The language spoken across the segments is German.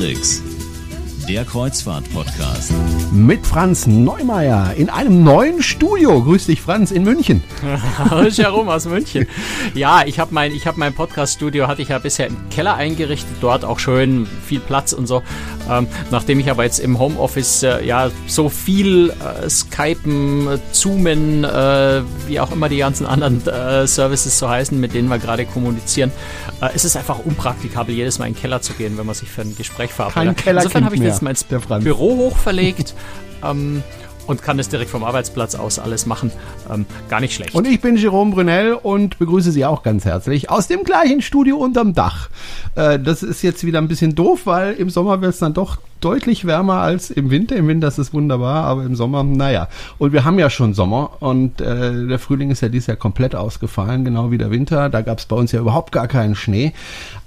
Matrix, der Kreuzfahrt-Podcast. Mit Franz Neumeier in einem neuen Studio. Grüß dich, Franz, in München. Hallo, Jerome aus München. Ja, ich habe mein, hab mein Podcast-Studio, hatte ich ja bisher im Keller eingerichtet, dort auch schön viel Platz und so. Ähm, nachdem ich aber jetzt im Homeoffice äh, ja so viel äh, Skypen, Zoomen, äh, wie auch immer die ganzen anderen äh, Services so heißen, mit denen wir gerade kommunizieren, äh, ist es einfach unpraktikabel, jedes Mal in den Keller zu gehen, wenn man sich für ein Gespräch verabredet. Kein Insofern habe ich mehr, jetzt mein Büro hochverlegt. ähm, und kann es direkt vom Arbeitsplatz aus alles machen. Ähm, gar nicht schlecht. Und ich bin Jerome Brunel und begrüße Sie auch ganz herzlich aus dem gleichen Studio unterm Dach. Äh, das ist jetzt wieder ein bisschen doof, weil im Sommer wird es dann doch deutlich wärmer als im Winter. Im Winter ist es wunderbar, aber im Sommer, naja. Und wir haben ja schon Sommer und äh, der Frühling ist ja dieses Jahr komplett ausgefallen, genau wie der Winter. Da gab es bei uns ja überhaupt gar keinen Schnee.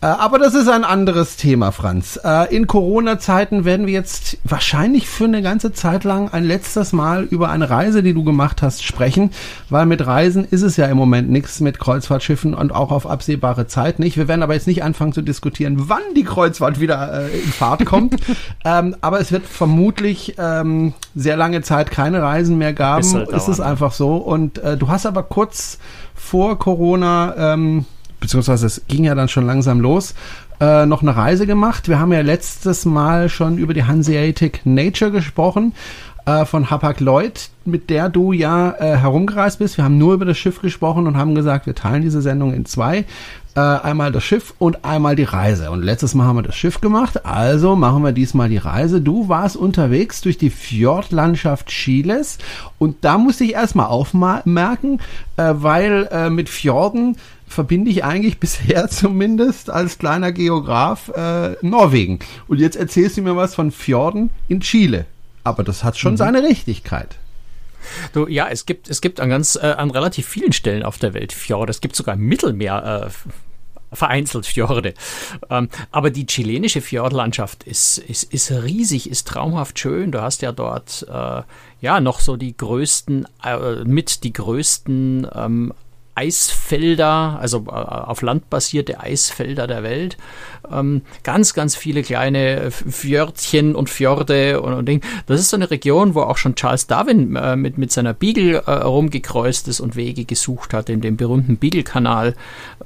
Äh, aber das ist ein anderes Thema, Franz. Äh, in Corona-Zeiten werden wir jetzt wahrscheinlich für eine ganze Zeit lang ein letztes Mal über eine Reise, die du gemacht hast, sprechen, weil mit Reisen ist es ja im Moment nichts mit Kreuzfahrtschiffen und auch auf absehbare Zeit nicht. Wir werden aber jetzt nicht anfangen zu diskutieren, wann die Kreuzfahrt wieder äh, in Fahrt kommt. Ähm, aber es wird vermutlich ähm, sehr lange Zeit keine Reisen mehr gaben. Ist, halt ist es einfach so. Und äh, du hast aber kurz vor Corona, ähm, beziehungsweise es ging ja dann schon langsam los, äh, noch eine Reise gemacht. Wir haben ja letztes Mal schon über die Hanseatic Nature gesprochen äh, von Hapag Lloyd, mit der du ja äh, herumgereist bist. Wir haben nur über das Schiff gesprochen und haben gesagt, wir teilen diese Sendung in zwei. Äh, einmal das Schiff und einmal die Reise. Und letztes Mal haben wir das Schiff gemacht, also machen wir diesmal die Reise. Du warst unterwegs durch die Fjordlandschaft Chiles und da musste ich erstmal aufmerken, äh, weil äh, mit Fjorden verbinde ich eigentlich bisher zumindest als kleiner Geograf äh, Norwegen. Und jetzt erzählst du mir was von Fjorden in Chile. Aber das hat schon mhm. seine Richtigkeit. Du, ja, es gibt, es gibt an ganz, äh, an relativ vielen Stellen auf der Welt Fjorde. Es gibt sogar im Mittelmeer äh, vereinzelt Fjorde. Ähm, aber die chilenische Fjordlandschaft ist, ist, ist riesig, ist traumhaft schön. Du hast ja dort äh, ja noch so die größten, äh, mit die größten ähm, Eisfelder, also äh, auf Land basierte Eisfelder der Welt. Ähm, ganz, ganz viele kleine Fjordchen und Fjorde und, und Ding. Das ist so eine Region, wo auch schon Charles Darwin äh, mit, mit seiner Beagle äh, rumgekreuzt ist und Wege gesucht hat, in dem berühmten Beagle-Kanal,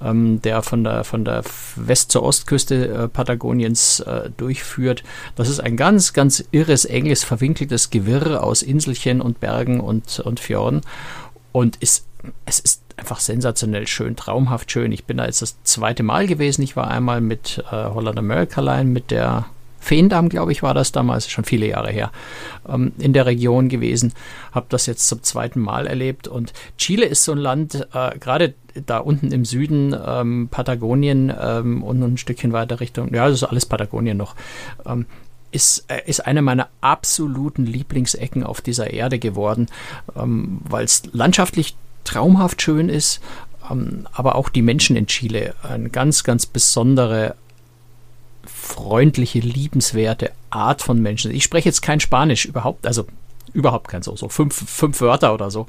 ähm, der von der, von der West- zur Ostküste äh, Patagoniens äh, durchführt. Das ist ein ganz, ganz irres, enges, verwinkeltes Gewirr aus Inselchen und Bergen und, und Fjorden und ist es ist einfach sensationell schön, traumhaft schön. Ich bin da jetzt das zweite Mal gewesen. Ich war einmal mit äh, Holland America Line, mit der Feendamm, glaube ich, war das damals, schon viele Jahre her, ähm, in der Region gewesen. Habe das jetzt zum zweiten Mal erlebt. Und Chile ist so ein Land, äh, gerade da unten im Süden, ähm, Patagonien ähm, und ein Stückchen weiter Richtung, ja, das ist alles Patagonien noch. Ähm, ist, äh, ist eine meiner absoluten Lieblingsecken auf dieser Erde geworden, ähm, weil es landschaftlich traumhaft schön ist, ähm, aber auch die Menschen in Chile eine ganz, ganz besondere freundliche, liebenswerte Art von Menschen. Ich spreche jetzt kein Spanisch überhaupt, also überhaupt kein so, so fünf, fünf Wörter oder so.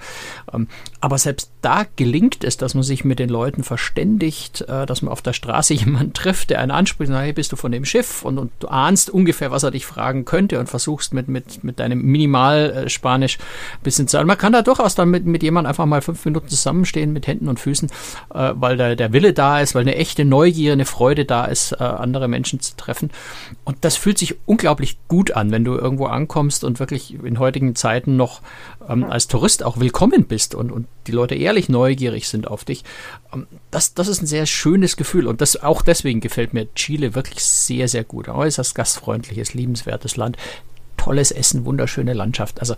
Ähm, aber selbst da gelingt es, dass man sich mit den Leuten verständigt, äh, dass man auf der Straße jemanden trifft, der einen anspricht, hey, bist du von dem Schiff? Und, und du ahnst ungefähr, was er dich fragen könnte und versuchst mit, mit, mit deinem Minimal-Spanisch äh, ein bisschen zu. Man kann da durchaus dann mit, mit jemandem einfach mal fünf Minuten zusammenstehen mit Händen und Füßen, äh, weil der, der Wille da ist, weil eine echte Neugier, eine Freude da ist, andere Menschen zu treffen. Und das fühlt sich unglaublich gut an, wenn du irgendwo ankommst und wirklich in heutigen Zeiten noch ähm, als Tourist auch willkommen bist und, und die Leute ehrlich neugierig sind auf dich. Ähm, das, das ist ein sehr schönes Gefühl und das auch deswegen gefällt mir Chile wirklich sehr, sehr gut. Äußerst gastfreundliches, liebenswertes Land, tolles Essen, wunderschöne Landschaft. Also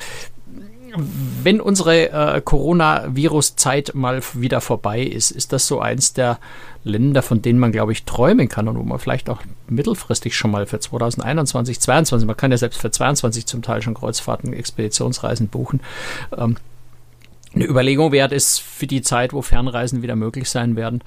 wenn unsere äh, Coronavirus-Zeit mal wieder vorbei ist, ist das so eins der Länder, von denen man, glaube ich, träumen kann und wo man vielleicht auch mittelfristig schon mal für 2021, 2022, man kann ja selbst für 2022 zum Teil schon Kreuzfahrten, Expeditionsreisen buchen, ähm, eine Überlegung wert ist für die Zeit, wo Fernreisen wieder möglich sein werden,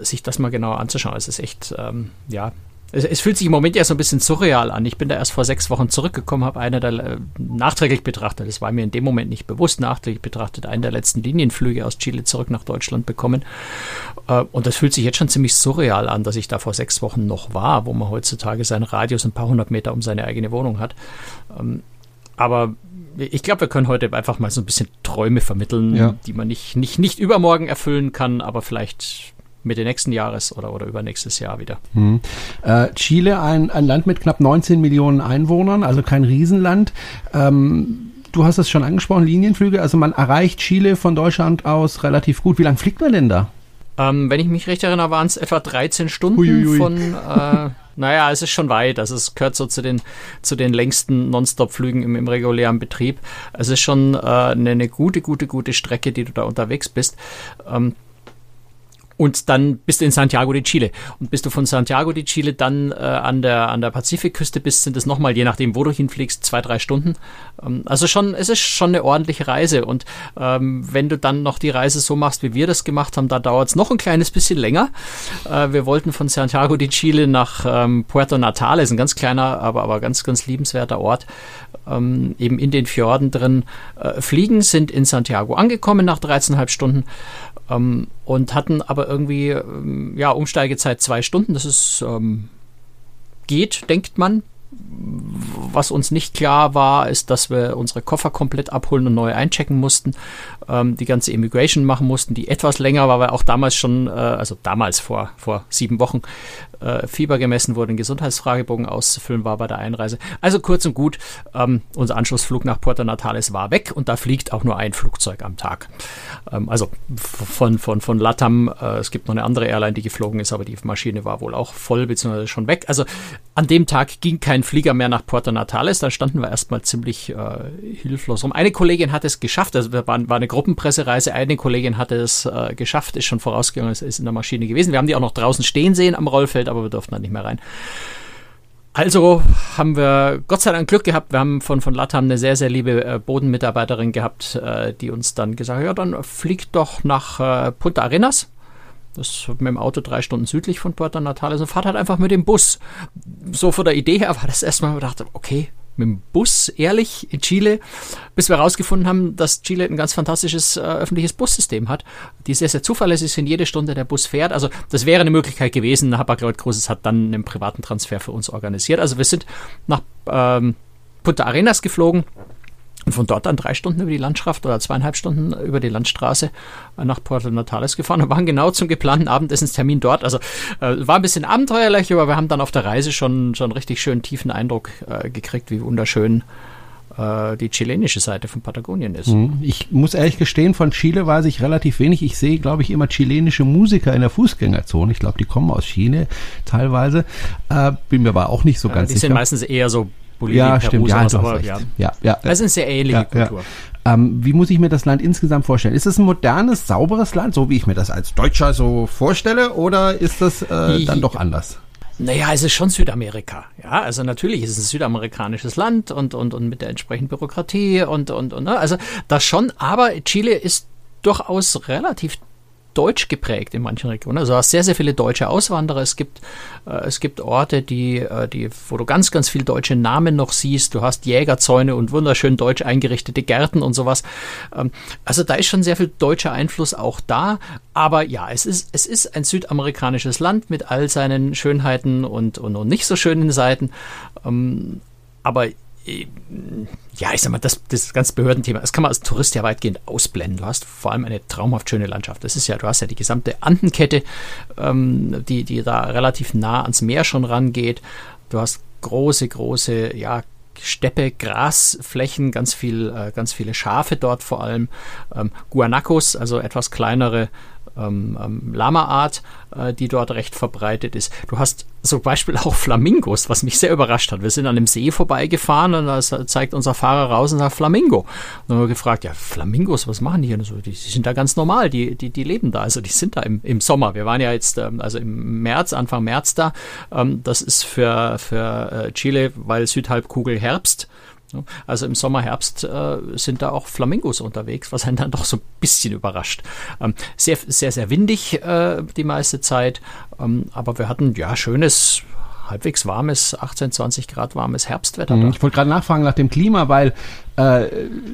sich das mal genauer anzuschauen. Es ist echt, ähm, ja, es, es, fühlt sich im Moment ja so ein bisschen surreal an. Ich bin da erst vor sechs Wochen zurückgekommen, habe einer der äh, nachträglich betrachtet, das war mir in dem Moment nicht bewusst, nachträglich betrachtet, einen der letzten Linienflüge aus Chile zurück nach Deutschland bekommen. Äh, und das fühlt sich jetzt schon ziemlich surreal an, dass ich da vor sechs Wochen noch war, wo man heutzutage seinen Radius ein paar hundert Meter um seine eigene Wohnung hat. Ähm, aber ich glaube, wir können heute einfach mal so ein bisschen Träume vermitteln, ja. die man nicht, nicht, nicht übermorgen erfüllen kann, aber vielleicht Mitte nächsten Jahres oder, oder übernächstes Jahr wieder. Hm. Äh, Chile, ein, ein Land mit knapp 19 Millionen Einwohnern, also kein Riesenland. Ähm, du hast es schon angesprochen, Linienflüge. Also man erreicht Chile von Deutschland aus relativ gut. Wie lange fliegt man denn da? Ähm, wenn ich mich recht erinnere, waren es etwa 13 Stunden Uiuiui. von. Äh, naja, es ist schon weit. Also es gehört so zu den, zu den längsten Nonstop-Flügen im, im regulären Betrieb. Es ist schon äh, eine, eine, gute, gute, gute Strecke, die du da unterwegs bist. Ähm, und dann bist du in Santiago de Chile. Und bist du von Santiago de Chile dann äh, an, der, an der Pazifikküste bist, sind es nochmal, je nachdem, wo du hinfliegst, zwei, drei Stunden. Ähm, also schon, es ist schon eine ordentliche Reise. Und ähm, wenn du dann noch die Reise so machst, wie wir das gemacht haben, da dauert es noch ein kleines bisschen länger. Äh, wir wollten von Santiago de Chile nach ähm, Puerto Natales, ein ganz kleiner, aber, aber ganz, ganz liebenswerter Ort, ähm, eben in den Fjorden drin äh, fliegen, sind in Santiago angekommen nach 13,5 Stunden ähm, und hatten aber irgendwie, ähm, ja, Umsteigezeit zwei Stunden. Das ist, ähm, geht, denkt man. Was uns nicht klar war, ist, dass wir unsere Koffer komplett abholen und neu einchecken mussten, ähm, die ganze Immigration machen mussten, die etwas länger war, weil auch damals schon, äh, also damals vor, vor sieben Wochen, äh, Fieber gemessen wurde, ein Gesundheitsfragebogen auszufüllen war bei der Einreise. Also kurz und gut, ähm, unser Anschlussflug nach Puerto Natales war weg und da fliegt auch nur ein Flugzeug am Tag. Ähm, also von, von, von Latam, äh, es gibt noch eine andere Airline, die geflogen ist, aber die Maschine war wohl auch voll bzw. schon weg. Also an dem Tag ging kein Flieger mehr nach Puerto Natales, da standen wir erstmal ziemlich äh, hilflos rum. Eine Kollegin hat es geschafft, also waren, war eine Gruppenpressereise, eine Kollegin hatte es äh, geschafft, ist schon vorausgegangen, ist in der Maschine gewesen. Wir haben die auch noch draußen stehen sehen am Rollfeld, aber wir durften da nicht mehr rein. Also haben wir Gott sei Dank Glück gehabt. Wir haben von, von Latam eine sehr, sehr liebe äh, Bodenmitarbeiterin gehabt, äh, die uns dann gesagt hat, ja, dann fliegt doch nach äh, Punta Arenas. Das mit dem Auto drei Stunden südlich von Puerto Natales und fahrt halt einfach mit dem Bus. So von der Idee her war das erstmal, ich dachte, okay, mit dem Bus, ehrlich, in Chile, bis wir herausgefunden haben, dass Chile ein ganz fantastisches äh, öffentliches Bussystem hat, die sehr, sehr zuverlässig sind, jede Stunde der Bus fährt. Also das wäre eine Möglichkeit gewesen. Hapag-Lloyd Cruises hat dann einen privaten Transfer für uns organisiert. Also wir sind nach ähm, Punta Arenas geflogen und von dort dann drei Stunden über die Landschaft oder zweieinhalb Stunden über die Landstraße nach Puerto Natales gefahren und waren genau zum geplanten Abendessenstermin dort. Also äh, war ein bisschen abenteuerlich, aber wir haben dann auf der Reise schon, schon richtig schön tiefen Eindruck äh, gekriegt, wie wunderschön äh, die chilenische Seite von Patagonien ist. Mhm. Ich muss ehrlich gestehen, von Chile weiß ich relativ wenig. Ich sehe, glaube ich, immer chilenische Musiker in der Fußgängerzone. Ich glaube, die kommen aus Chile teilweise. Äh, bin mir aber auch nicht so ganz die sicher. Die sind meistens eher so Bolivien, ja, Peru, stimmt, ja, sowas, aber ja. ja, ja. Das ist eine sehr ähnliche ja, Kultur. Ja. Ähm, wie muss ich mir das Land insgesamt vorstellen? Ist es ein modernes, sauberes Land, so wie ich mir das als Deutscher so vorstelle, oder ist das äh, dann doch anders? Naja, es ist schon Südamerika. Ja, also natürlich ist es ein südamerikanisches Land und, und, und mit der entsprechenden Bürokratie und, und, und, ne? also das schon, aber Chile ist durchaus relativ deutsch geprägt in manchen Regionen. Also hast sehr, sehr viele deutsche Auswanderer. Es gibt, äh, es gibt Orte, die, äh, die, wo du ganz, ganz viele deutsche Namen noch siehst. Du hast Jägerzäune und wunderschön deutsch eingerichtete Gärten und sowas. Ähm, also da ist schon sehr viel deutscher Einfluss auch da. Aber ja, es ist, es ist ein südamerikanisches Land mit all seinen Schönheiten und, und, und nicht so schönen Seiten. Ähm, aber ja, ich sag mal, das, das ganze Behördenthema, das kann man als Tourist ja weitgehend ausblenden. Du hast vor allem eine traumhaft schöne Landschaft. Das ist ja, du hast ja die gesamte Andenkette, ähm, die, die da relativ nah ans Meer schon rangeht. Du hast große, große, ja, Steppe, Grasflächen, ganz viel, äh, ganz viele Schafe dort vor allem, ähm, Guanacos, also etwas kleinere ähm, ähm, Lama-Art, äh, die dort recht verbreitet ist. Du hast zum Beispiel auch Flamingos, was mich sehr überrascht hat. Wir sind an einem See vorbeigefahren und da zeigt unser Fahrer raus und sagt Flamingo. Und dann haben wir gefragt, ja, Flamingos, was machen die hier? So, die, die, sind da ganz normal, die, die, die leben da. Also die sind da im, im Sommer. Wir waren ja jetzt ähm, also im März, Anfang März da. Ähm, das ist für, für äh, Chile, weil Südhalbkugel Herbst also im Sommer, Herbst äh, sind da auch Flamingos unterwegs, was einen dann doch so ein bisschen überrascht. Ähm, sehr, sehr, sehr windig äh, die meiste Zeit, ähm, aber wir hatten ja schönes halbwegs warmes, 18, 20 Grad warmes Herbstwetter. Mhm. Ich wollte gerade nachfragen nach dem Klima, weil äh,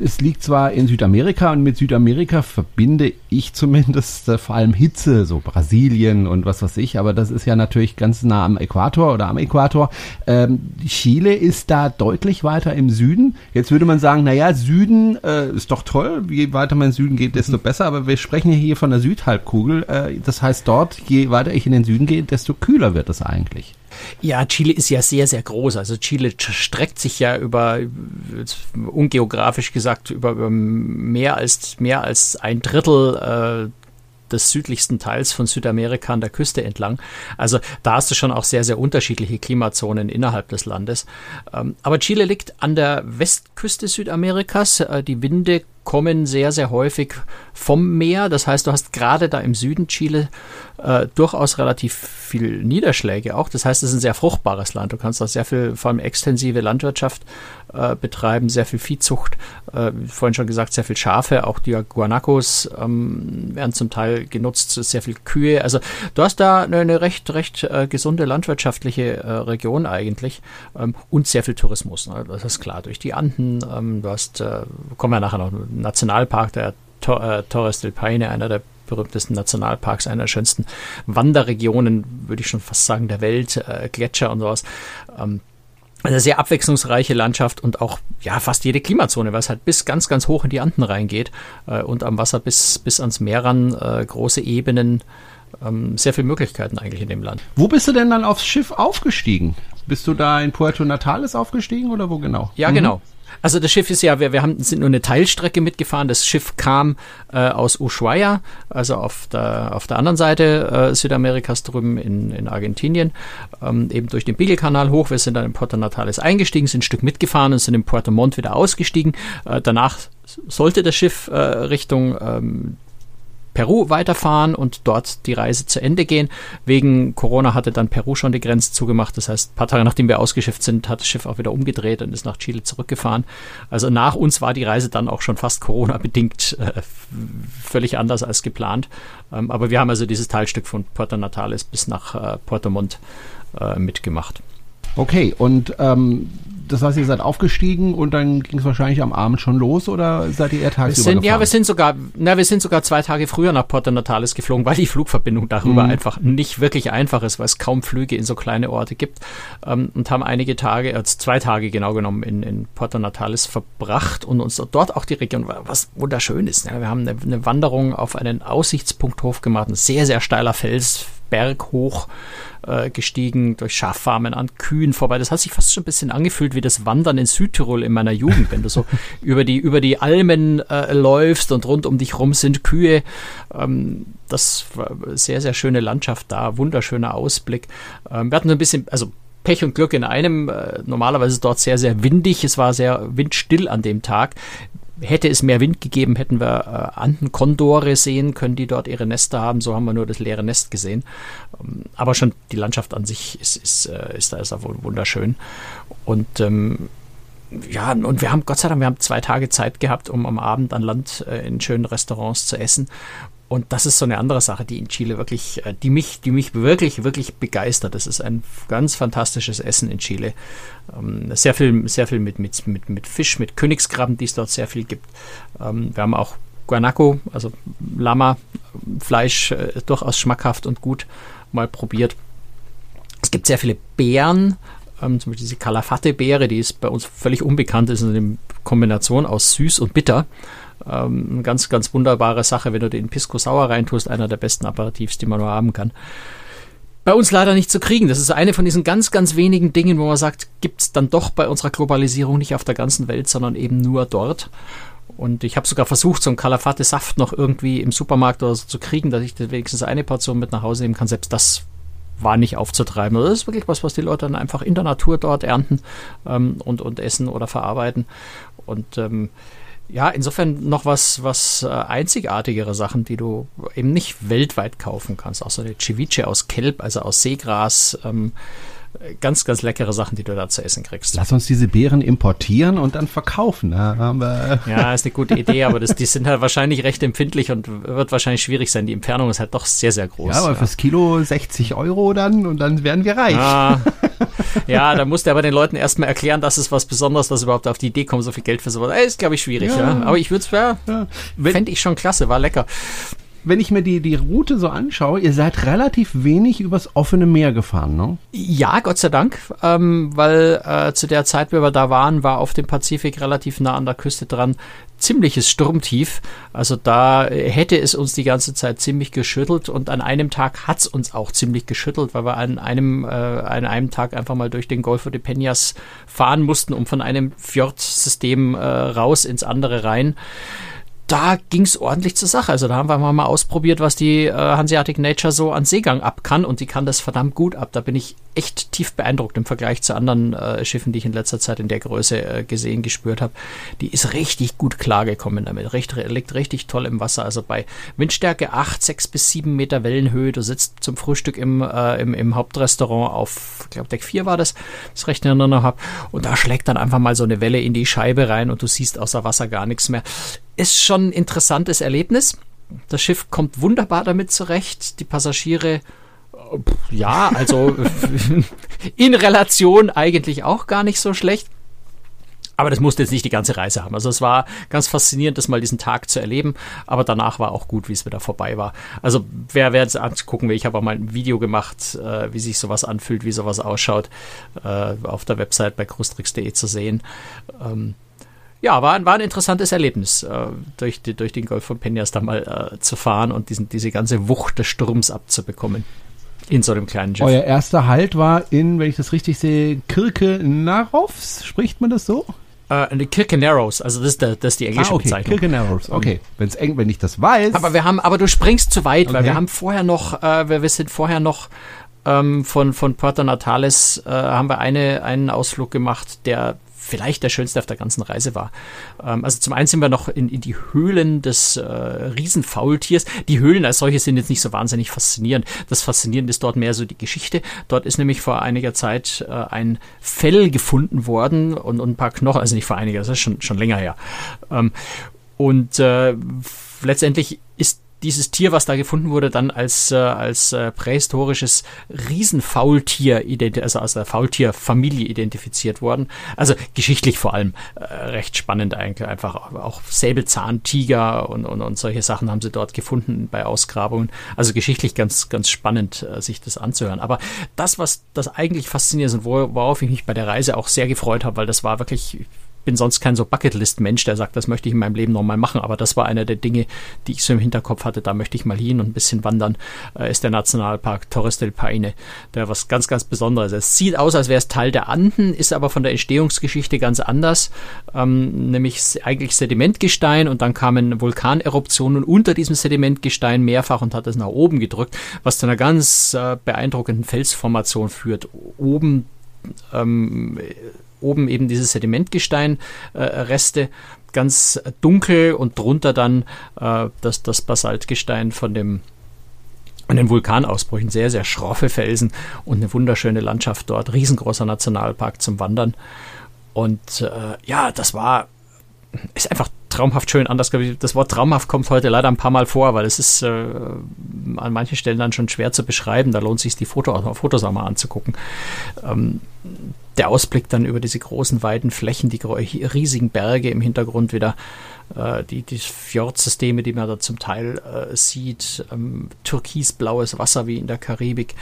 es liegt zwar in Südamerika und mit Südamerika verbinde ich zumindest äh, vor allem Hitze, so Brasilien und was weiß ich, aber das ist ja natürlich ganz nah am Äquator oder am Äquator. Ähm, Chile ist da deutlich weiter im Süden. Jetzt würde man sagen, naja, Süden äh, ist doch toll, je weiter man in den Süden geht, desto mhm. besser, aber wir sprechen ja hier von der Südhalbkugel. Äh, das heißt dort, je weiter ich in den Süden gehe, desto kühler wird es eigentlich. Ja, Chile ist ja sehr, sehr groß. Also Chile streckt sich ja über, ungeografisch gesagt, über, über mehr als mehr als ein Drittel äh, des südlichsten Teils von Südamerika an der Küste entlang. Also da hast du schon auch sehr, sehr unterschiedliche Klimazonen innerhalb des Landes. Ähm, aber Chile liegt an der Westküste Südamerikas. Äh, die Winde kommen sehr, sehr häufig vom Meer. Das heißt, du hast gerade da im Süden Chile äh, durchaus relativ viel Niederschläge auch. Das heißt, es ist ein sehr fruchtbares Land. Du kannst da sehr viel, vor allem extensive Landwirtschaft äh, betreiben, sehr viel Viehzucht. Äh, vorhin schon gesagt, sehr viel Schafe. Auch die Guanacos ähm, werden zum Teil genutzt, sehr viel Kühe. Also du hast da eine, recht, recht äh, gesunde landwirtschaftliche äh, Region eigentlich ähm, und sehr viel Tourismus. Ne? Das ist klar. Durch die Anden, ähm, du hast, äh, kommen wir nachher noch Nationalpark, der Tor, äh, Torres del Paine, einer der berühmtesten Nationalparks, einer der schönsten Wanderregionen, würde ich schon fast sagen, der Welt, äh, Gletscher und sowas. Ähm, eine sehr abwechslungsreiche Landschaft und auch ja fast jede Klimazone, weil es halt bis ganz, ganz hoch in die Anden reingeht äh, und am Wasser bis, bis ans Meer ran, äh, große Ebenen, ähm, sehr viele Möglichkeiten eigentlich in dem Land. Wo bist du denn dann aufs Schiff aufgestiegen? Bist du da in Puerto Natales aufgestiegen oder wo genau? Ja, mhm. genau. Also das Schiff ist ja, wir, wir haben, sind nur eine Teilstrecke mitgefahren. Das Schiff kam äh, aus Ushuaia, also auf der, auf der anderen Seite äh, Südamerikas drüben in, in Argentinien, ähm, eben durch den Beagle-Kanal hoch. Wir sind dann in Puerto Natales eingestiegen, sind ein Stück mitgefahren und sind in Puerto Montt wieder ausgestiegen. Äh, danach sollte das Schiff äh, Richtung ähm, Peru weiterfahren und dort die Reise zu Ende gehen. Wegen Corona hatte dann Peru schon die Grenze zugemacht. Das heißt, ein paar Tage nachdem wir ausgeschifft sind, hat das Schiff auch wieder umgedreht und ist nach Chile zurückgefahren. Also nach uns war die Reise dann auch schon fast Corona-bedingt äh, völlig anders als geplant. Ähm, aber wir haben also dieses Teilstück von Puerto Natales bis nach äh, Puerto Montt äh, mitgemacht. Okay, und ähm, das heißt, ihr seid aufgestiegen und dann ging es wahrscheinlich am Abend schon los oder seid ihr eher tagsüber wir sind, Ja, wir sind sogar, na, wir sind sogar zwei Tage früher nach Porto Natales geflogen, weil die Flugverbindung darüber mhm. einfach nicht wirklich einfach ist, weil es kaum Flüge in so kleine Orte gibt ähm, und haben einige Tage, äh, zwei Tage genau genommen in, in Porto Natales verbracht und uns dort auch die Region, was wunderschön ist. Ja, wir haben eine, eine Wanderung auf einen Aussichtspunkthof gemacht, ein sehr, sehr steiler Fels, Berg hoch äh, gestiegen, durch Schaffarmen an Kühen vorbei. Das hat sich fast schon ein bisschen angefühlt wie das Wandern in Südtirol in meiner Jugend, wenn du so über die, über die Almen äh, läufst und rund um dich rum sind Kühe. Ähm, das war eine sehr, sehr schöne Landschaft da, wunderschöner Ausblick. Ähm, wir hatten ein bisschen, also Pech und Glück in einem. Äh, normalerweise ist es dort sehr, sehr windig. Es war sehr windstill an dem Tag. Hätte es mehr Wind gegeben, hätten wir äh, Andenkondore sehen können, die dort ihre Nester haben. So haben wir nur das leere Nest gesehen. Ähm, aber schon die Landschaft an sich ist, ist, äh, ist da ist auch wunderschön. Und ähm, ja, und wir haben Gott sei Dank, wir haben zwei Tage Zeit gehabt, um am Abend an Land äh, in schönen Restaurants zu essen. Und das ist so eine andere Sache, die in Chile wirklich, äh, die mich, die mich wirklich, wirklich begeistert. Das ist ein ganz fantastisches Essen in Chile. Ähm, sehr viel, sehr viel mit, mit, mit, mit Fisch, mit Königskrabben, die es dort sehr viel gibt. Ähm, wir haben auch Guanaco, also Lama-Fleisch, äh, durchaus schmackhaft und gut mal probiert. Es gibt sehr viele Beeren, ähm, zum Beispiel diese Calafate-Beere, die ist bei uns völlig unbekannt, ist eine Kombination aus süß und bitter. Ähm, eine ganz, ganz wunderbare Sache, wenn du den Pisco Sauer reintust, einer der besten Aperitifs, die man nur haben kann. Bei uns leider nicht zu kriegen. Das ist eine von diesen ganz, ganz wenigen Dingen, wo man sagt, gibt es dann doch bei unserer Globalisierung nicht auf der ganzen Welt, sondern eben nur dort. Und ich habe sogar versucht, so einen Calafate-Saft noch irgendwie im Supermarkt oder so zu kriegen, dass ich wenigstens eine Portion mit nach Hause nehmen kann. Selbst das war nicht aufzutreiben. Also das ist wirklich was, was die Leute dann einfach in der Natur dort ernten ähm, und, und essen oder verarbeiten. Und ähm, ja, insofern noch was, was äh, einzigartigere Sachen, die du eben nicht weltweit kaufen kannst. Auch so eine Ceviche aus Kelp, also aus Seegras. Ähm, ganz, ganz leckere Sachen, die du da zu essen kriegst. Lass uns diese Beeren importieren und dann verkaufen. Ja, ja ist eine gute Idee, aber das, die sind halt wahrscheinlich recht empfindlich und wird wahrscheinlich schwierig sein. Die Entfernung ist halt doch sehr, sehr groß. Ja, aber ja. fürs Kilo 60 Euro dann und dann werden wir reich. Ja, ja, da musste aber den Leuten erstmal erklären, dass es was Besonderes, was überhaupt auf die Idee kommt, so viel Geld für sowas. Ey, Ist, glaube ich, schwierig, ja. ja. Aber ich würde es, ja, ja. fände ich schon klasse, war lecker wenn ich mir die, die Route so anschaue, ihr seid relativ wenig übers offene Meer gefahren, ne? Ja, Gott sei Dank, ähm, weil äh, zu der Zeit, wie wir da waren, war auf dem Pazifik relativ nah an der Küste dran ziemliches Sturmtief. Also da hätte es uns die ganze Zeit ziemlich geschüttelt und an einem Tag hat es uns auch ziemlich geschüttelt, weil wir an einem, äh, an einem Tag einfach mal durch den Golfo de Peñas fahren mussten, um von einem Fjordsystem äh, raus ins andere rein da ging es ordentlich zur Sache. Also da haben wir mal ausprobiert, was die äh, Hanseatic Nature so an Seegang ab kann und die kann das verdammt gut ab. Da bin ich echt tief beeindruckt im Vergleich zu anderen äh, Schiffen, die ich in letzter Zeit in der Größe äh, gesehen, gespürt habe. Die ist richtig gut klargekommen damit, Recht, liegt richtig toll im Wasser. Also bei Windstärke 8, 6 bis 7 Meter Wellenhöhe, du sitzt zum Frühstück im, äh, im, im Hauptrestaurant auf, ich glaube Deck 4 war das, das recht Erinnerung habe und da schlägt dann einfach mal so eine Welle in die Scheibe rein und du siehst außer Wasser gar nichts mehr ist schon ein interessantes Erlebnis. Das Schiff kommt wunderbar damit zurecht. Die Passagiere, äh, ja, also in Relation eigentlich auch gar nicht so schlecht. Aber das musste jetzt nicht die ganze Reise haben. Also es war ganz faszinierend, das mal diesen Tag zu erleben. Aber danach war auch gut, wie es wieder vorbei war. Also wer wer jetzt angucken will, ich habe auch mal ein Video gemacht, äh, wie sich sowas anfühlt, wie sowas ausschaut, äh, auf der Website bei crustrix.de zu sehen. Ähm, ja, war, war ein interessantes Erlebnis, äh, durch, die, durch den Golf von Peñas da mal äh, zu fahren und diesen, diese ganze Wucht des Sturms abzubekommen. In so einem kleinen Schiff. Euer erster Halt war in, wenn ich das richtig sehe, Kirke Narovs, spricht man das so? Äh, Kirke Narrows, also das ist, der, das ist die englische ah, okay. Bezeichnung. Kirke Narrows, okay. Wenn's eng, wenn ich das weiß. Aber wir haben, aber du springst zu weit, okay. weil wir haben vorher noch, äh, wir, wir sind vorher noch ähm, von, von Puerto Natales äh, haben wir eine, einen Ausflug gemacht, der vielleicht der schönste auf der ganzen Reise war. Ähm, also zum einen sind wir noch in, in die Höhlen des äh, Riesenfaultiers. Die Höhlen als solche sind jetzt nicht so wahnsinnig faszinierend. Das Faszinierende ist dort mehr so die Geschichte. Dort ist nämlich vor einiger Zeit äh, ein Fell gefunden worden und, und ein paar Knochen, also nicht vor einiger, das ist schon, schon länger her. Ähm, und äh, letztendlich ist dieses Tier, was da gefunden wurde, dann als, äh, als äh, prähistorisches Riesenfaultier, also aus der Faultierfamilie identifiziert worden. Also geschichtlich vor allem äh, recht spannend eigentlich. Einfach auch Säbelzahntiger und, und, und solche Sachen haben sie dort gefunden bei Ausgrabungen. Also geschichtlich ganz, ganz spannend, äh, sich das anzuhören. Aber das, was das eigentlich fasziniert ist und worauf ich mich bei der Reise auch sehr gefreut habe, weil das war wirklich bin sonst kein so Bucketlist-Mensch, der sagt, das möchte ich in meinem Leben nochmal machen, aber das war einer der Dinge, die ich so im Hinterkopf hatte, da möchte ich mal hin und ein bisschen wandern, äh, ist der Nationalpark Torres del Paine, der was ganz, ganz Besonderes ist. Es sieht aus, als wäre es Teil der Anden, ist aber von der Entstehungsgeschichte ganz anders, ähm, nämlich eigentlich Sedimentgestein und dann kamen Vulkaneruptionen unter diesem Sedimentgestein mehrfach und hat es nach oben gedrückt, was zu einer ganz äh, beeindruckenden Felsformation führt. Oben ähm, oben eben diese Sedimentgestein-Reste, äh, ganz dunkel und drunter dann äh, das, das Basaltgestein von dem und den Vulkanausbrüchen, sehr, sehr schroffe Felsen und eine wunderschöne Landschaft dort, riesengroßer Nationalpark zum Wandern. Und äh, ja, das war, ist einfach traumhaft schön. Anders, das Wort traumhaft kommt heute leider ein paar Mal vor, weil es ist äh, an manchen Stellen dann schon schwer zu beschreiben. Da lohnt es sich, die Foto, Fotos auch mal anzugucken. Ähm, der Ausblick dann über diese großen, weiten Flächen, die riesigen Berge im Hintergrund wieder, äh, die, die Fjordsysteme, die man da zum Teil äh, sieht, ähm, türkisblaues Wasser wie in der Karibik,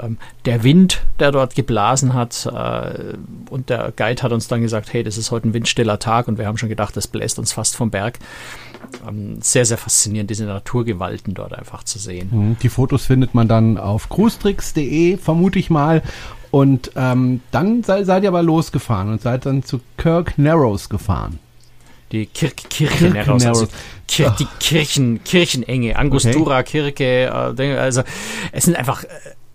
ähm, der Wind, der dort geblasen hat äh, und der Guide hat uns dann gesagt, hey, das ist heute ein windstiller Tag und wir haben schon gedacht, das bläst uns fast vom Berg. Ähm, sehr, sehr faszinierend, diese Naturgewalten dort einfach zu sehen. Mhm. Die Fotos findet man dann auf cruestricks.de, vermute ich mal. Und ähm, dann sei, seid ihr aber losgefahren und seid dann zu Kirk Narrows gefahren. Die Kir Kirche Narrows. Also Kir die Kirchen, Kirchenenge, Angostura okay. Kirche, äh, also es sind einfach äh,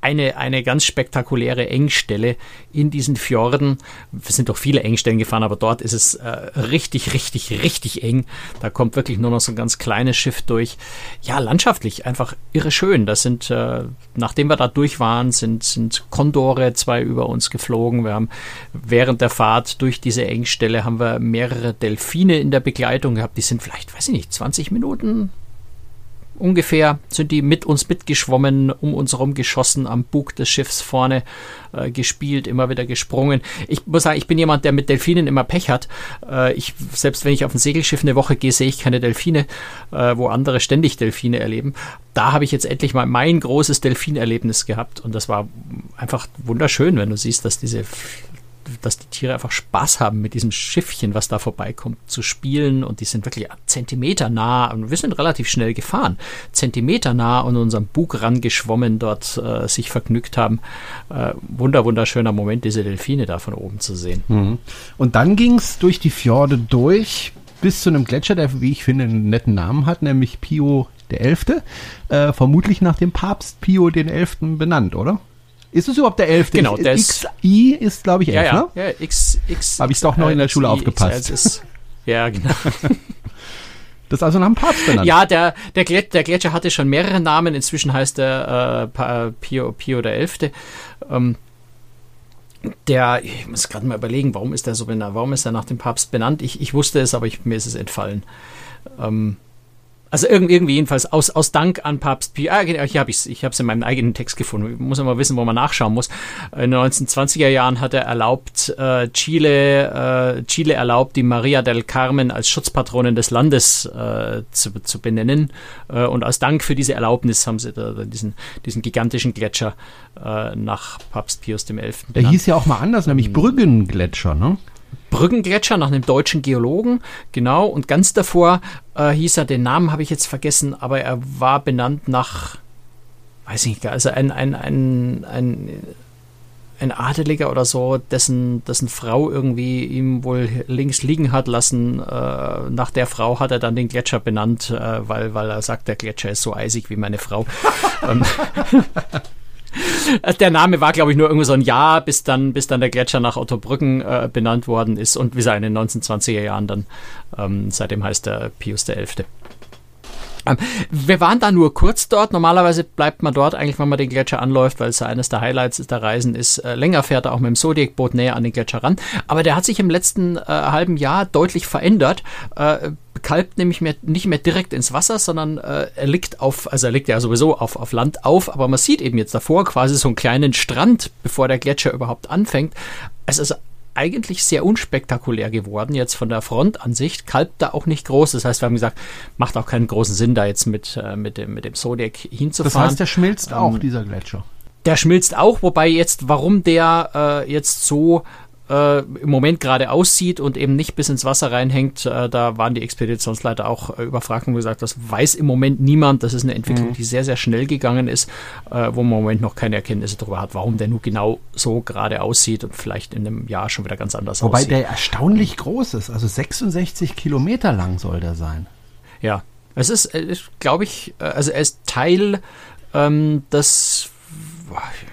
eine, eine ganz spektakuläre Engstelle in diesen Fjorden. Wir sind doch viele Engstellen gefahren, aber dort ist es äh, richtig, richtig, richtig eng. Da kommt wirklich nur noch so ein ganz kleines Schiff durch. Ja, landschaftlich einfach irre schön. Das sind, äh, nachdem wir da durch waren, sind, sind Kondore zwei über uns geflogen. Wir haben während der Fahrt durch diese Engstelle haben wir mehrere Delfine in der Begleitung gehabt. Die sind vielleicht, weiß ich nicht, 20 Minuten ungefähr sind die mit uns mitgeschwommen, um uns herum geschossen, am Bug des Schiffs vorne äh, gespielt, immer wieder gesprungen. Ich muss sagen, ich bin jemand, der mit Delfinen immer Pech hat. Äh, ich, selbst wenn ich auf ein Segelschiff eine Woche gehe, sehe ich keine Delfine, äh, wo andere ständig Delfine erleben. Da habe ich jetzt endlich mal mein großes Delfinerlebnis gehabt und das war einfach wunderschön, wenn du siehst, dass diese dass die Tiere einfach Spaß haben mit diesem Schiffchen, was da vorbeikommt, zu spielen. Und die sind wirklich Zentimeter nah. Und wir sind relativ schnell gefahren. Zentimeter nah an unserem Bug rangeschwommen, dort äh, sich vergnügt haben. Äh, wunder, wunderschöner Moment, diese Delfine da von oben zu sehen. Mhm. Und dann ging es durch die Fjorde durch bis zu einem Gletscher, der, wie ich finde, einen netten Namen hat, nämlich Pio Elfte. Äh, vermutlich nach dem Papst Pio Elften benannt, oder? Ist es überhaupt der 11.? Genau, der XI ist, glaube ich, 11, ja, ja, ne? Ja, X, X. Habe ich doch noch in der Schule aufgepasst. Ist, ja, genau. Das ist also nach dem Papst benannt. Ja, der, der, Gletscher, der Gletscher hatte schon mehrere Namen. Inzwischen heißt er äh, Pio, Pio der Elfte. Ähm, der, ich muss gerade mal überlegen, warum ist der so benannt? Warum ist er nach dem Papst benannt? Ich, ich wusste es, aber ich, mir ist es entfallen. Ähm, also irgendwie jedenfalls aus, aus Dank an Papst Pio. Ah, genau, hier habe ich. Ich habe es in meinem eigenen Text gefunden. Ich muss immer wissen, wo man nachschauen muss. In den 1920er Jahren hat er erlaubt, äh, Chile, äh, Chile erlaubt, die Maria del Carmen als Schutzpatronin des Landes äh, zu, zu benennen. Äh, und als Dank für diese Erlaubnis haben sie da, diesen, diesen gigantischen Gletscher äh, nach Papst Pius XI. Benannt. Der hieß ja auch mal anders, nämlich Brüggengletscher, ne? Brückengletscher nach einem deutschen Geologen, genau. Und ganz davor äh, hieß er, den Namen habe ich jetzt vergessen, aber er war benannt nach, weiß ich nicht, also ein, ein, ein, ein, ein Adeliger oder so, dessen, dessen Frau irgendwie ihm wohl links liegen hat lassen. Äh, nach der Frau hat er dann den Gletscher benannt, äh, weil, weil er sagt, der Gletscher ist so eisig wie meine Frau. Ähm, der Name war, glaube ich, nur irgendwie so ein Jahr, bis dann, bis dann der Gletscher nach Otto Brücken äh, benannt worden ist und wie gesagt, in den 1920er Jahren dann, ähm, seitdem heißt er Pius XI. Ähm, wir waren da nur kurz dort. Normalerweise bleibt man dort eigentlich, wenn man den Gletscher anläuft, weil es eines der Highlights der Reisen ist. Äh, länger fährt er auch mit dem Zodiac-Boot näher an den Gletscher ran. Aber der hat sich im letzten äh, halben Jahr deutlich verändert. Äh, kalbt nämlich mehr, nicht mehr direkt ins Wasser, sondern äh, er liegt auf, also er liegt ja sowieso auf, auf Land auf, aber man sieht eben jetzt davor quasi so einen kleinen Strand, bevor der Gletscher überhaupt anfängt. Es ist eigentlich sehr unspektakulär geworden, jetzt von der Frontansicht, kalbt da auch nicht groß. Das heißt, wir haben gesagt, macht auch keinen großen Sinn, da jetzt mit, äh, mit, dem, mit dem Zodiac hinzufahren. Das heißt, der schmilzt ähm, auch, dieser Gletscher. Der schmilzt auch, wobei jetzt, warum der äh, jetzt so äh, im Moment gerade aussieht und eben nicht bis ins Wasser reinhängt, äh, da waren die Expeditionsleiter auch äh, überfragt und gesagt, das weiß im Moment niemand. Das ist eine Entwicklung, mhm. die sehr, sehr schnell gegangen ist, äh, wo man im Moment noch keine Erkenntnisse darüber hat, warum der nur genau so gerade aussieht und vielleicht in einem Jahr schon wieder ganz anders Wobei aussieht. Wobei der erstaunlich groß ist, also 66 Kilometer lang soll der sein. Ja, es ist, ist glaube ich, äh, also er ist Teil ähm, des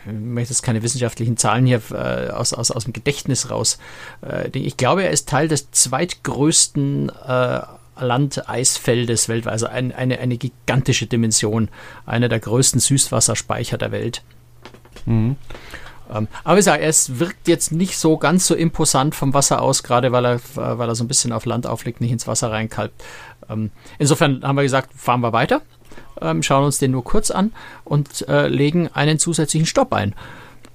ich möchte jetzt keine wissenschaftlichen Zahlen hier äh, aus, aus, aus dem Gedächtnis raus. Äh, ich glaube, er ist Teil des zweitgrößten äh, Landeisfeldes weltweit, also ein, eine, eine gigantische Dimension, einer der größten Süßwasserspeicher der Welt. Mhm. Ähm, aber wie gesagt, es wirkt jetzt nicht so ganz so imposant vom Wasser aus, gerade weil er, weil er so ein bisschen auf Land aufliegt, nicht ins Wasser reinkalbt. Ähm, insofern haben wir gesagt, fahren wir weiter ähm, schauen uns den nur kurz an und äh, legen einen zusätzlichen Stopp ein.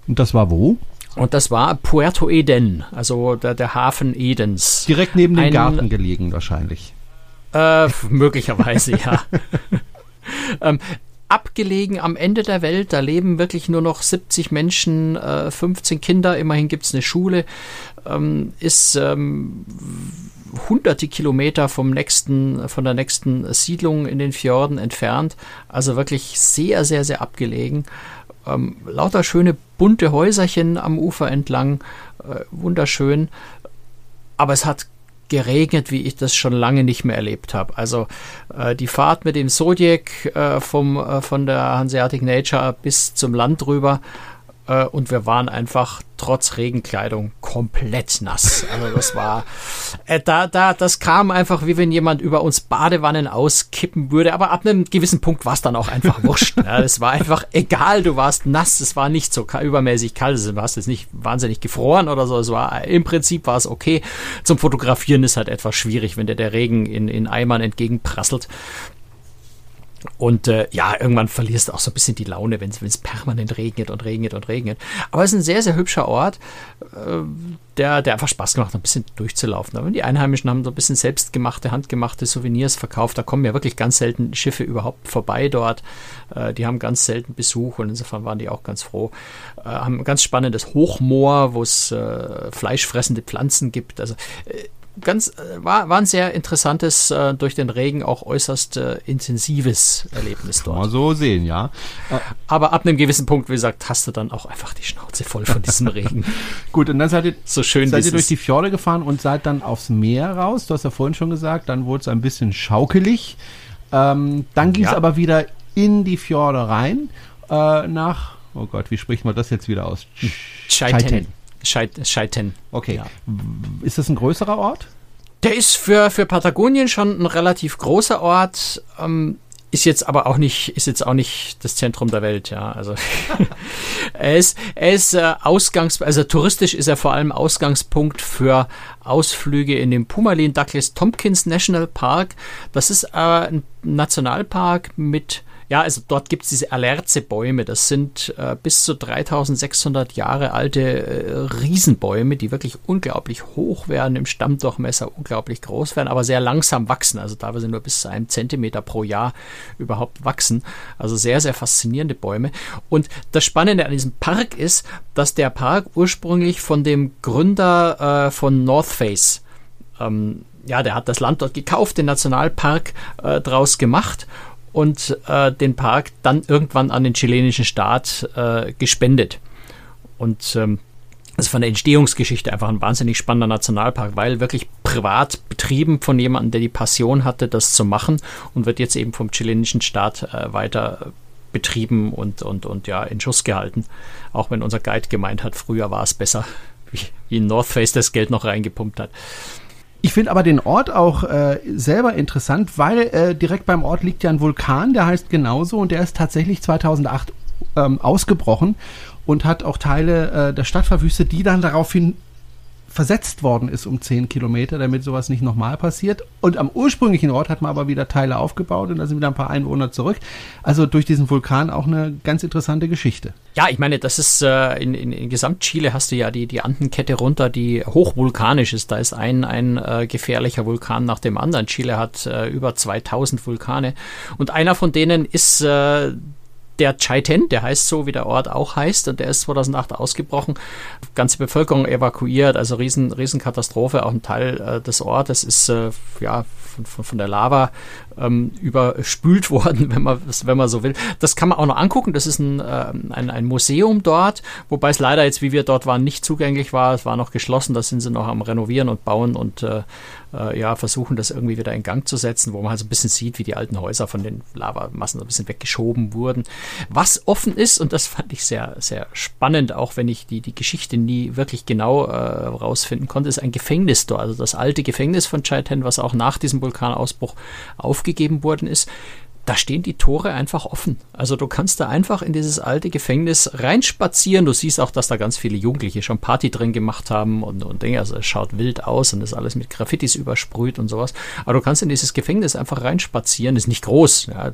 Und das war wo? Und das war Puerto Eden, also der, der Hafen Edens. Direkt neben dem Ein, Garten gelegen wahrscheinlich. Äh, möglicherweise, ja. ähm, abgelegen am Ende der Welt, da leben wirklich nur noch 70 Menschen, äh, 15 Kinder, immerhin gibt es eine Schule, ähm, ist ähm, hunderte Kilometer vom nächsten, von der nächsten Siedlung in den Fjorden entfernt. Also wirklich sehr, sehr, sehr abgelegen. Ähm, lauter schöne bunte Häuserchen am Ufer entlang, äh, wunderschön. Aber es hat geregnet, wie ich das schon lange nicht mehr erlebt habe. Also äh, die Fahrt mit dem Zodiac äh, vom, äh, von der Hanseatic Nature bis zum Land rüber äh, und wir waren einfach trotz Regenkleidung komplett nass. Also das war, äh, da, da, das kam einfach wie wenn jemand über uns Badewannen auskippen würde. Aber ab einem gewissen Punkt war es dann auch einfach wurscht. ja, es war einfach egal, du warst nass. Es war nicht so übermäßig kalt. Du warst jetzt nicht wahnsinnig gefroren oder so. Es war, im Prinzip war es okay. Zum Fotografieren ist halt etwas schwierig, wenn dir der Regen in, in Eimern entgegenprasselt. Und äh, ja, irgendwann verlierst du auch so ein bisschen die Laune, wenn es permanent regnet und regnet und regnet. Aber es ist ein sehr, sehr hübscher Ort, äh, der, der einfach Spaß gemacht hat, ein bisschen durchzulaufen. Aber die Einheimischen haben so ein bisschen selbstgemachte, handgemachte Souvenirs verkauft. Da kommen ja wirklich ganz selten Schiffe überhaupt vorbei dort. Äh, die haben ganz selten Besuch und insofern waren die auch ganz froh. Äh, haben ein ganz spannendes Hochmoor, wo es äh, fleischfressende Pflanzen gibt. Also äh, ganz, äh, war, war ein sehr interessantes, äh, durch den Regen auch äußerst äh, intensives Erlebnis dort. Mal so sehen, ja. Aber ab einem gewissen Punkt, wie gesagt, hast du dann auch einfach die Schnauze voll von diesem Regen. Gut, und dann seid ihr, so schön seid ihr durch die Fjorde gefahren und seid dann aufs Meer raus. Du hast ja vorhin schon gesagt, dann wurde es ein bisschen schaukelig. Ähm, dann ging es Ja. aber wieder in die Fjorde rein, äh, nach, oh Gott, wie spricht man das jetzt wieder aus? Scheiten. Scheiten. Scheiten. Okay. Ja. Ist das ein größerer Ort? Der ist für, für Patagonien schon ein relativ großer Ort, ähm, ist jetzt aber auch nicht, ist jetzt auch nicht das Zentrum der Welt, ja. Also er ist, er ist äh, Ausgangs, also touristisch ist er vor allem Ausgangspunkt für Ausflüge in den Pumalin Douglas Tompkins National Park. Das ist äh, ein Nationalpark mit ja, also dort gibt es diese Alerze-Bäume. Das sind äh, bis zu 3600 Jahre alte äh, Riesenbäume, die wirklich unglaublich hoch werden, im Stammdurchmesser unglaublich groß werden, aber sehr langsam wachsen. Also teilweise nur bis zu einem Zentimeter pro Jahr überhaupt wachsen. Also sehr, sehr faszinierende Bäume. Und das Spannende an diesem Park ist, dass der Park ursprünglich von dem Gründer äh, von North Face ähm, ja, der hat das Land dort gekauft, den Nationalpark äh, draus gemacht und äh, den Park dann irgendwann an den chilenischen Staat äh, gespendet. Und ähm, das ist von der Entstehungsgeschichte einfach ein wahnsinnig spannender Nationalpark, weil wirklich privat betrieben von jemandem, der die Passion hatte, das zu machen und wird jetzt eben vom chilenischen Staat äh, weiter betrieben und, und, und ja in Schuss gehalten. Auch wenn unser Guide gemeint hat, früher war es besser, wie, wie North Face das Geld noch reingepumpt hat. Ich finde aber den Ort auch äh, selber interessant, weil äh, direkt beim Ort liegt ja ein Vulkan, der heißt genauso und der ist tatsächlich 2008 ähm, ausgebrochen und hat auch Teile äh, der Stadt verwüstet, die dann daraufhin versetzt worden ist um 10 Kilometer, damit sowas nicht nochmal passiert. Und am ursprünglichen Ort hat man aber wieder Teile aufgebaut und da sind wieder ein paar Einwohner zurück. Also durch diesen Vulkan auch eine ganz interessante Geschichte. Ja, ich meine, das ist äh, in, in, in Gesamtchile hast du ja die, die Andenkette runter, die hochvulkanisch ist. Da ist ein, ein äh, gefährlicher Vulkan nach dem anderen. Chile hat äh, über 2000 Vulkane und einer von denen ist äh, der Chaiten, der heißt so, wie der Ort auch heißt, und der ist 2008 ausgebrochen. Ganze Bevölkerung evakuiert, also riesen, Riesenkatastrophe. Auch ein Teil äh, des Ortes ist äh, ja von, von, von der Lava ähm, überspült worden, wenn man, wenn man so will. Das kann man auch noch angucken. Das ist ein, äh, ein, ein Museum dort, wobei es leider jetzt, wie wir dort waren, nicht zugänglich war. Es war noch geschlossen. Da sind sie noch am Renovieren und Bauen und äh, äh, ja, versuchen das irgendwie wieder in Gang zu setzen, wo man halt so ein bisschen sieht, wie die alten Häuser von den Lavamassen so ein bisschen weggeschoben wurden. Was offen ist, und das fand ich sehr, sehr spannend, auch wenn ich die, die Geschichte nie wirklich genau äh, rausfinden konnte, ist ein Gefängnis dort. Also das alte Gefängnis von Chaiten, was auch nach diesem Vulkanausbruch aufgegeben worden ist da stehen die Tore einfach offen. Also du kannst da einfach in dieses alte Gefängnis reinspazieren. Du siehst auch, dass da ganz viele Jugendliche schon Party drin gemacht haben und, und Dinge. Also es schaut wild aus und ist alles mit Graffitis übersprüht und sowas. Aber du kannst in dieses Gefängnis einfach reinspazieren. Ist nicht groß. Ja,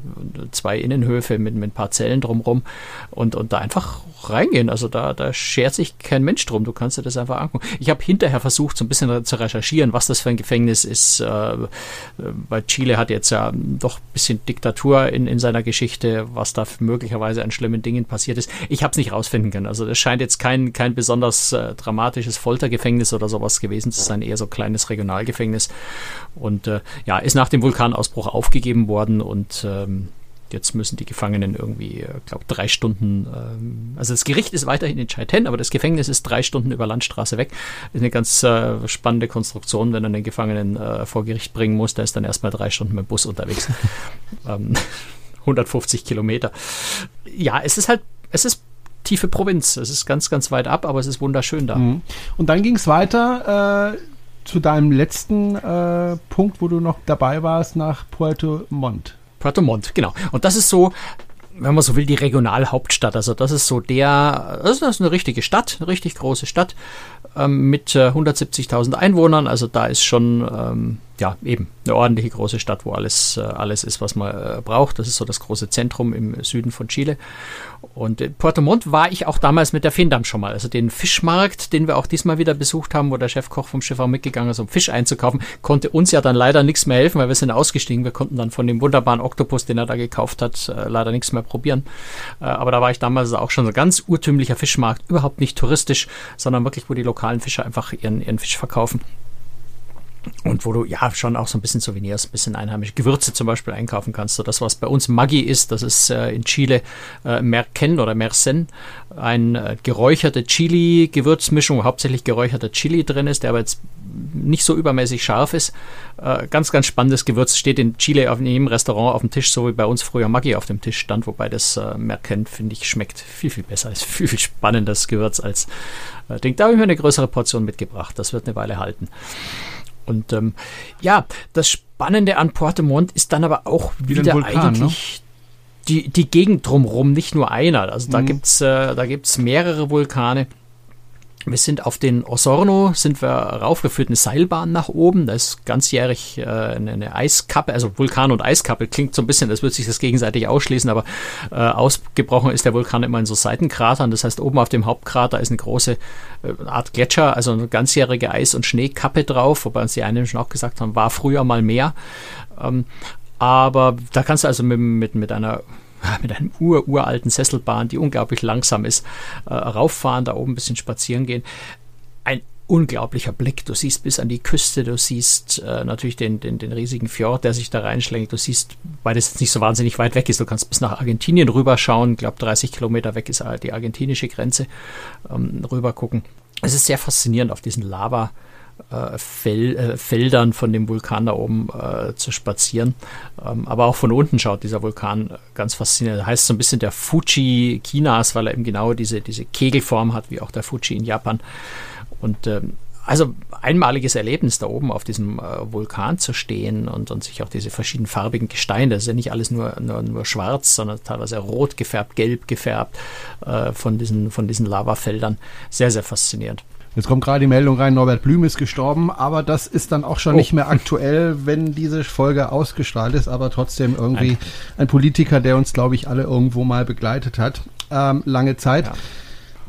zwei Innenhöfe mit, mit ein paar Zellen drumrum und, und da einfach reingehen. Also da, da schert sich kein Mensch drum. Du kannst dir das einfach angucken. Ich habe hinterher versucht, so ein bisschen zu recherchieren, was das für ein Gefängnis ist. Äh, weil Chile hat jetzt ja doch ein bisschen Diktatur in, in seiner Geschichte, was da möglicherweise an schlimmen Dingen passiert ist. Ich habe es nicht rausfinden können. Also das scheint jetzt kein, kein besonders äh, dramatisches Foltergefängnis oder sowas gewesen zu sein, eher so ein kleines Regionalgefängnis. Und äh, ja, ist nach dem Vulkanausbruch aufgegeben worden und ähm, Jetzt müssen die Gefangenen irgendwie, ich glaube, drei Stunden, ähm, also das Gericht ist weiterhin in Chaiten, aber das Gefängnis ist drei Stunden über Landstraße weg. Ist eine ganz äh, spannende Konstruktion, wenn man den Gefangenen äh, vor Gericht bringen muss. Der ist dann erstmal drei Stunden mit dem Bus unterwegs. ähm, 150 Kilometer. Ja, es ist halt, es ist tiefe Provinz. Es ist ganz, ganz weit ab, aber es ist wunderschön da. Mhm. Und dann ging es weiter äh, zu deinem letzten äh, Punkt, wo du noch dabei warst, nach Puerto Montt. Puerto Montt, genau. Und das ist so, wenn man so will, die Regionalhauptstadt. Also das ist so der, das ist eine richtige Stadt, eine richtig große Stadt ähm, mit äh, 170.000 Einwohnern. Also da ist schon, ähm, ja, eben eine ordentliche große Stadt, wo alles, äh, alles ist, was man äh, braucht. Das ist so das große Zentrum im Süden von Chile. Und in Puerto Montt war ich auch damals mit der Findam schon mal. Also den Fischmarkt, den wir auch diesmal wieder besucht haben, wo der Chefkoch vom Schiff auch mitgegangen ist, um Fisch einzukaufen, konnte uns ja dann leider nichts mehr helfen, weil wir sind ausgestiegen. Wir konnten dann von dem wunderbaren Oktopus, den er da gekauft hat, äh, leider nichts mehr probieren. Äh, aber da war ich damals auch schon so ganz urtümlicher Fischmarkt, überhaupt nicht touristisch, sondern wirklich, wo die lokalen Fischer einfach ihren, ihren Fisch verkaufen. Und wo du ja schon auch so ein bisschen Souvenirs, ein bisschen einheimische Gewürze zum Beispiel einkaufen kannst. So das, was bei uns Maggi ist, das ist äh, in Chile äh, Merken oder Mercen, ein äh, geräucherte Chili-Gewürzmischung, hauptsächlich geräucherter Chili drin ist, der aber jetzt nicht so übermäßig scharf ist. Äh, ganz, ganz spannendes Gewürz. Steht in Chile auf jedem Restaurant auf dem Tisch, so wie bei uns früher Maggi auf dem Tisch stand, wobei das äh, Merken, finde ich, schmeckt viel, viel besser. Ist viel, viel spannendes Gewürz als äh, Ding. Da habe ich mir eine größere Portion mitgebracht. Das wird eine Weile halten. Und ähm, ja, das Spannende an Portemont ist dann aber auch wieder, wieder Vulkan, eigentlich ne? die, die Gegend drumherum, nicht nur einer. Also da mhm. gibt's äh, da gibt's mehrere Vulkane. Wir sind auf den Osorno, sind wir raufgeführt, eine Seilbahn nach oben. Da ist ganzjährig äh, eine, Eiskappe, also Vulkan und Eiskappe. Klingt so ein bisschen, das wird sich das gegenseitig ausschließen, aber äh, ausgebrochen ist der Vulkan immer in so Seitenkratern. Das heißt, oben auf dem Hauptkrater ist eine große äh, Art Gletscher, also eine ganzjährige Eis- und Schneekappe drauf, wobei uns die einen schon auch gesagt haben, war früher mal mehr. Ähm, aber da kannst du also mit, mit, mit einer mit einem ur, uralten Sesselbahn, die unglaublich langsam ist, äh, rauffahren, da oben ein bisschen spazieren gehen. Ein unglaublicher Blick. Du siehst bis an die Küste, du siehst äh, natürlich den, den, den riesigen Fjord, der sich da reinschlägt. Du siehst, weil das jetzt nicht so wahnsinnig weit weg ist, du kannst bis nach Argentinien rüberschauen. Ich glaube, 30 Kilometer weg ist halt die argentinische Grenze. Ähm, rüber gucken. Es ist sehr faszinierend auf diesen Lava äh, Fel äh, Feldern von dem Vulkan da oben äh, zu spazieren. Ähm, aber auch von unten schaut dieser Vulkan ganz faszinierend. Heißt so ein bisschen der Fuji Chinas, weil er eben genau diese, diese Kegelform hat, wie auch der Fuji in Japan. Und ähm, also einmaliges Erlebnis da oben auf diesem äh, Vulkan zu stehen und, und sich auch diese verschiedenen farbigen Gesteine, das ist ja nicht alles nur, nur, nur schwarz, sondern teilweise rot gefärbt, gelb gefärbt äh, von, diesen, von diesen Lavafeldern. Sehr, sehr faszinierend. Jetzt kommt gerade die Meldung rein, Norbert Blüm ist gestorben, aber das ist dann auch schon oh. nicht mehr aktuell, wenn diese Folge ausgestrahlt ist, aber trotzdem irgendwie ein, Politiker, der uns, glaube ich, alle irgendwo mal begleitet hat, ähm, lange Zeit. Ja.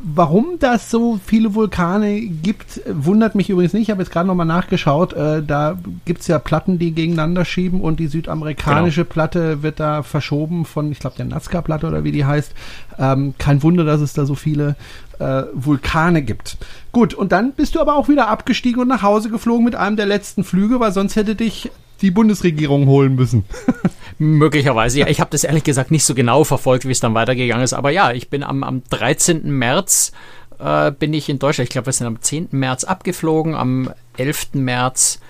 Warum das so viele Vulkane gibt, wundert mich übrigens nicht. Ich habe jetzt gerade nochmal nachgeschaut. Äh, da gibt's ja Platten, die gegeneinander schieben und die südamerikanische genau. Platte wird da verschoben von, ich glaube, der Nazca-Platte oder wie die heißt. Ähm, kein Wunder, dass es da so viele äh, Vulkane gibt. Gut, und dann bist du aber auch wieder abgestiegen und nach Hause geflogen mit einem der letzten Flüge, weil sonst hätte dich die Bundesregierung holen müssen. Möglicherweise, ja. Ich habe das ehrlich gesagt nicht so genau verfolgt, wie es dann weitergegangen ist. Aber ja, ich bin am, am 13. März äh, bin ich in Deutschland. Ich glaube, wir sind am 10. März abgeflogen, am 11. März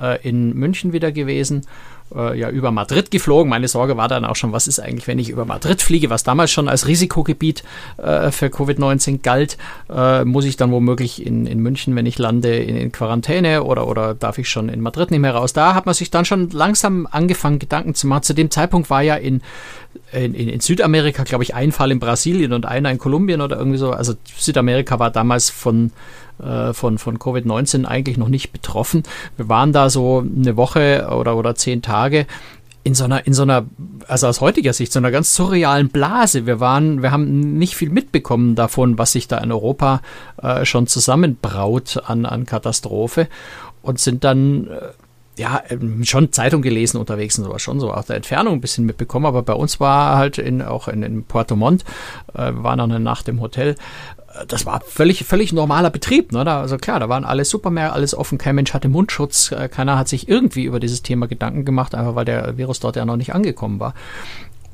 äh, in München wieder gewesen äh, ja über Madrid geflogen. Meine Sorge war dann auch schon, was ist eigentlich, wenn ich über Madrid fliege, was damals schon als Risikogebiet äh, für Covid-19 galt, äh, muss ich dann womöglich in, in München, wenn ich lande, in, in, Quarantäne oder, oder darf ich schon in Madrid nicht mehr raus? Da hat man sich dann schon langsam angefangen, Gedanken zu machen. Zu dem Zeitpunkt war ja in, in, in Südamerika, glaube ich, ein Fall in Brasilien und einer in Kolumbien oder irgendwie so. Also Südamerika war damals von äh, von, von Covid-19 eigentlich noch nicht betroffen. Wir waren da so eine Woche oder, oder zehn Tage in so einer, in so einer, also aus heutiger Sicht, so einer ganz surrealen Blase. Wir waren, wir haben nicht viel mitbekommen davon, was sich da in Europa äh, schon zusammenbraut an, an Katastrophe und sind dann äh, ja, ähm, schon Zeitung gelesen unterwegs und sowas, schon so aus der Entfernung ein bisschen mitbekommen, aber bei uns war halt in, auch in, in Puerto Montt, äh, waren noch eine Nacht im Hotel, das war völlig, völlig normaler Betrieb. Ne? Da, also klar, da waren alle Supermärkte, alles offen, kein Mensch hatte Mundschutz, äh, keiner hat sich irgendwie über dieses Thema Gedanken gemacht, einfach weil der Virus dort ja noch nicht angekommen war.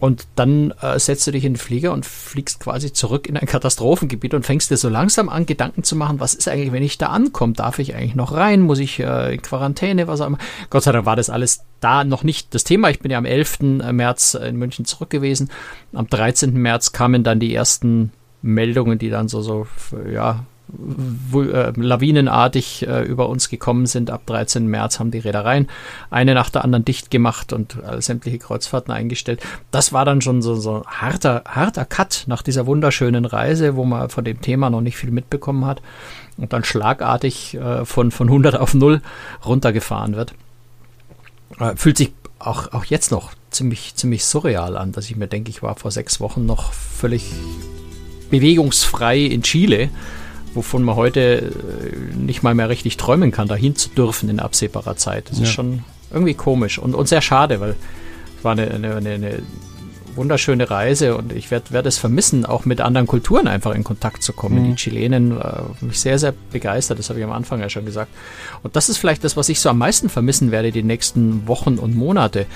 Und dann äh, setzt du dich in den Flieger und fliegst quasi zurück in ein Katastrophengebiet und fängst dir so langsam an, Gedanken zu machen, was ist eigentlich, wenn ich da ankomme? Darf ich eigentlich noch rein? Muss ich äh, in Quarantäne? Was auch immer. Gott sei Dank war das alles da noch nicht das Thema. Ich bin ja am 11. März in München zurück gewesen. Am 13. März kamen dann die ersten Meldungen, die dann so, so ja, äh, lawinenartig äh, über uns gekommen sind. Ab 13. März haben die Reedereien eine nach der anderen dicht gemacht und äh, sämtliche Kreuzfahrten eingestellt. Das war dann schon so, so harter, harter Cut nach dieser wunderschönen Reise, wo man von dem Thema noch nicht viel mitbekommen hat und dann schlagartig von, von 100 auf 0 runtergefahren wird. Fühlt sich auch, auch jetzt noch ziemlich, ziemlich surreal an, dass ich mir denke, ich war vor sechs Wochen noch völlig bewegungsfrei in Chile, wovon man heute äh, nicht mal mehr richtig träumen kann, dahin zu dürfen in absehbarer Zeit. Das ja. ist schon irgendwie komisch und, und sehr schade, weil es war eine, eine, eine wunderschöne Reise und ich werde werd es vermissen, auch mit anderen Kulturen einfach in Kontakt zu kommen. Mhm. Die Chilenen äh, mich sehr, sehr begeistert, das habe ich am Anfang ja schon gesagt. Und das ist vielleicht das, was ich so am meisten vermissen werde die nächsten Wochen und Monate.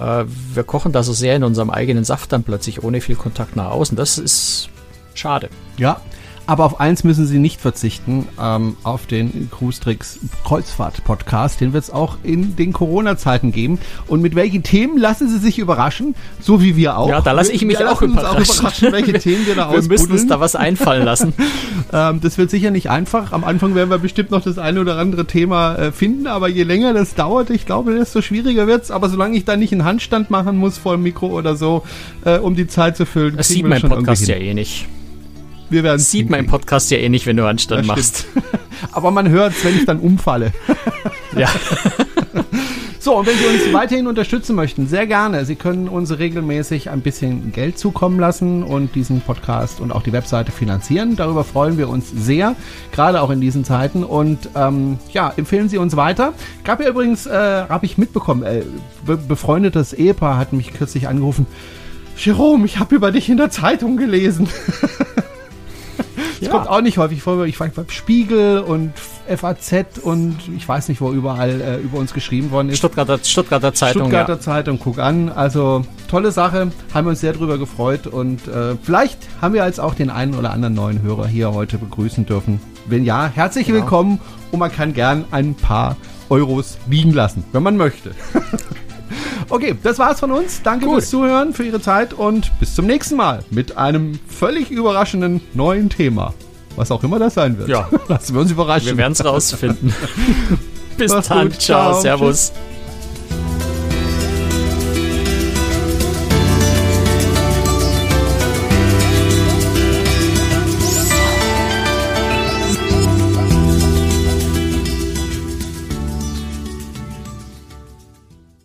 Äh, wir kochen da so sehr in unserem eigenen Saft dann plötzlich, ohne viel Kontakt nach außen. Das ist schade. Ja, aber auf eins müssen Sie nicht verzichten, ähm, auf den Cruise Tricks Kreuzfahrt Podcast. Den wird es auch in den Corona-Zeiten geben. Und mit welchen Themen lassen Sie sich überraschen? So wie wir auch. Ja, da lasse ich mich auch überraschen. auch überraschen. welche Themen wir da Wir müssen uns da was einfallen lassen. ähm, das wird sicher nicht einfach. Am Anfang werden wir bestimmt noch das eine oder andere Thema äh, finden. Aber je länger das dauert, ich glaube, desto schwieriger wird's. Aber solange ich da nicht einen Handstand machen muss vor dem Mikro oder so, äh, um die Zeit zu füllen, das sieht mein Podcast ja eh nicht. Wir werden Sieht mein Podcast ja eh nicht, wenn du Anstand machst. Aber man hört es, wenn ich dann umfalle. ja. So, und wenn Sie uns weiterhin unterstützen möchten, sehr gerne. Sie können uns regelmäßig ein bisschen Geld zukommen lassen und diesen Podcast und auch die Webseite finanzieren. Darüber freuen wir uns sehr, gerade auch in diesen Zeiten. Und ähm, ja, empfehlen Sie uns weiter. Gab ja übrigens, äh, habe ich mitbekommen, äh, be befreundetes Ehepaar hat mich kürzlich angerufen. Jerome, ich habe über dich in der Zeitung gelesen. Das ja. kommt auch nicht häufig vor. Ich war beim Spiegel und FAZ und ich weiß nicht, wo überall äh, über uns geschrieben worden ist. Stuttgarter, Stuttgarter Zeitung. Stuttgarter ja. Zeitung, guck an. Also tolle Sache, haben wir uns sehr drüber gefreut und äh, vielleicht haben wir jetzt auch den einen oder anderen neuen Hörer hier heute begrüßen dürfen. Wenn ja, herzlich genau. willkommen und man kann gern ein paar Euros liegen lassen, wenn man möchte. Okay, das war's von uns. Danke Gut. fürs Zuhören, für Ihre Zeit und bis zum nächsten Mal mit einem völlig überraschenden neuen Thema. Was auch immer das sein wird. Ja. Lassen wir uns überraschen. Wir werden es rausfinden. bis Mach's dann. Gut. Ciao. Ciao. Servus. Tschüss.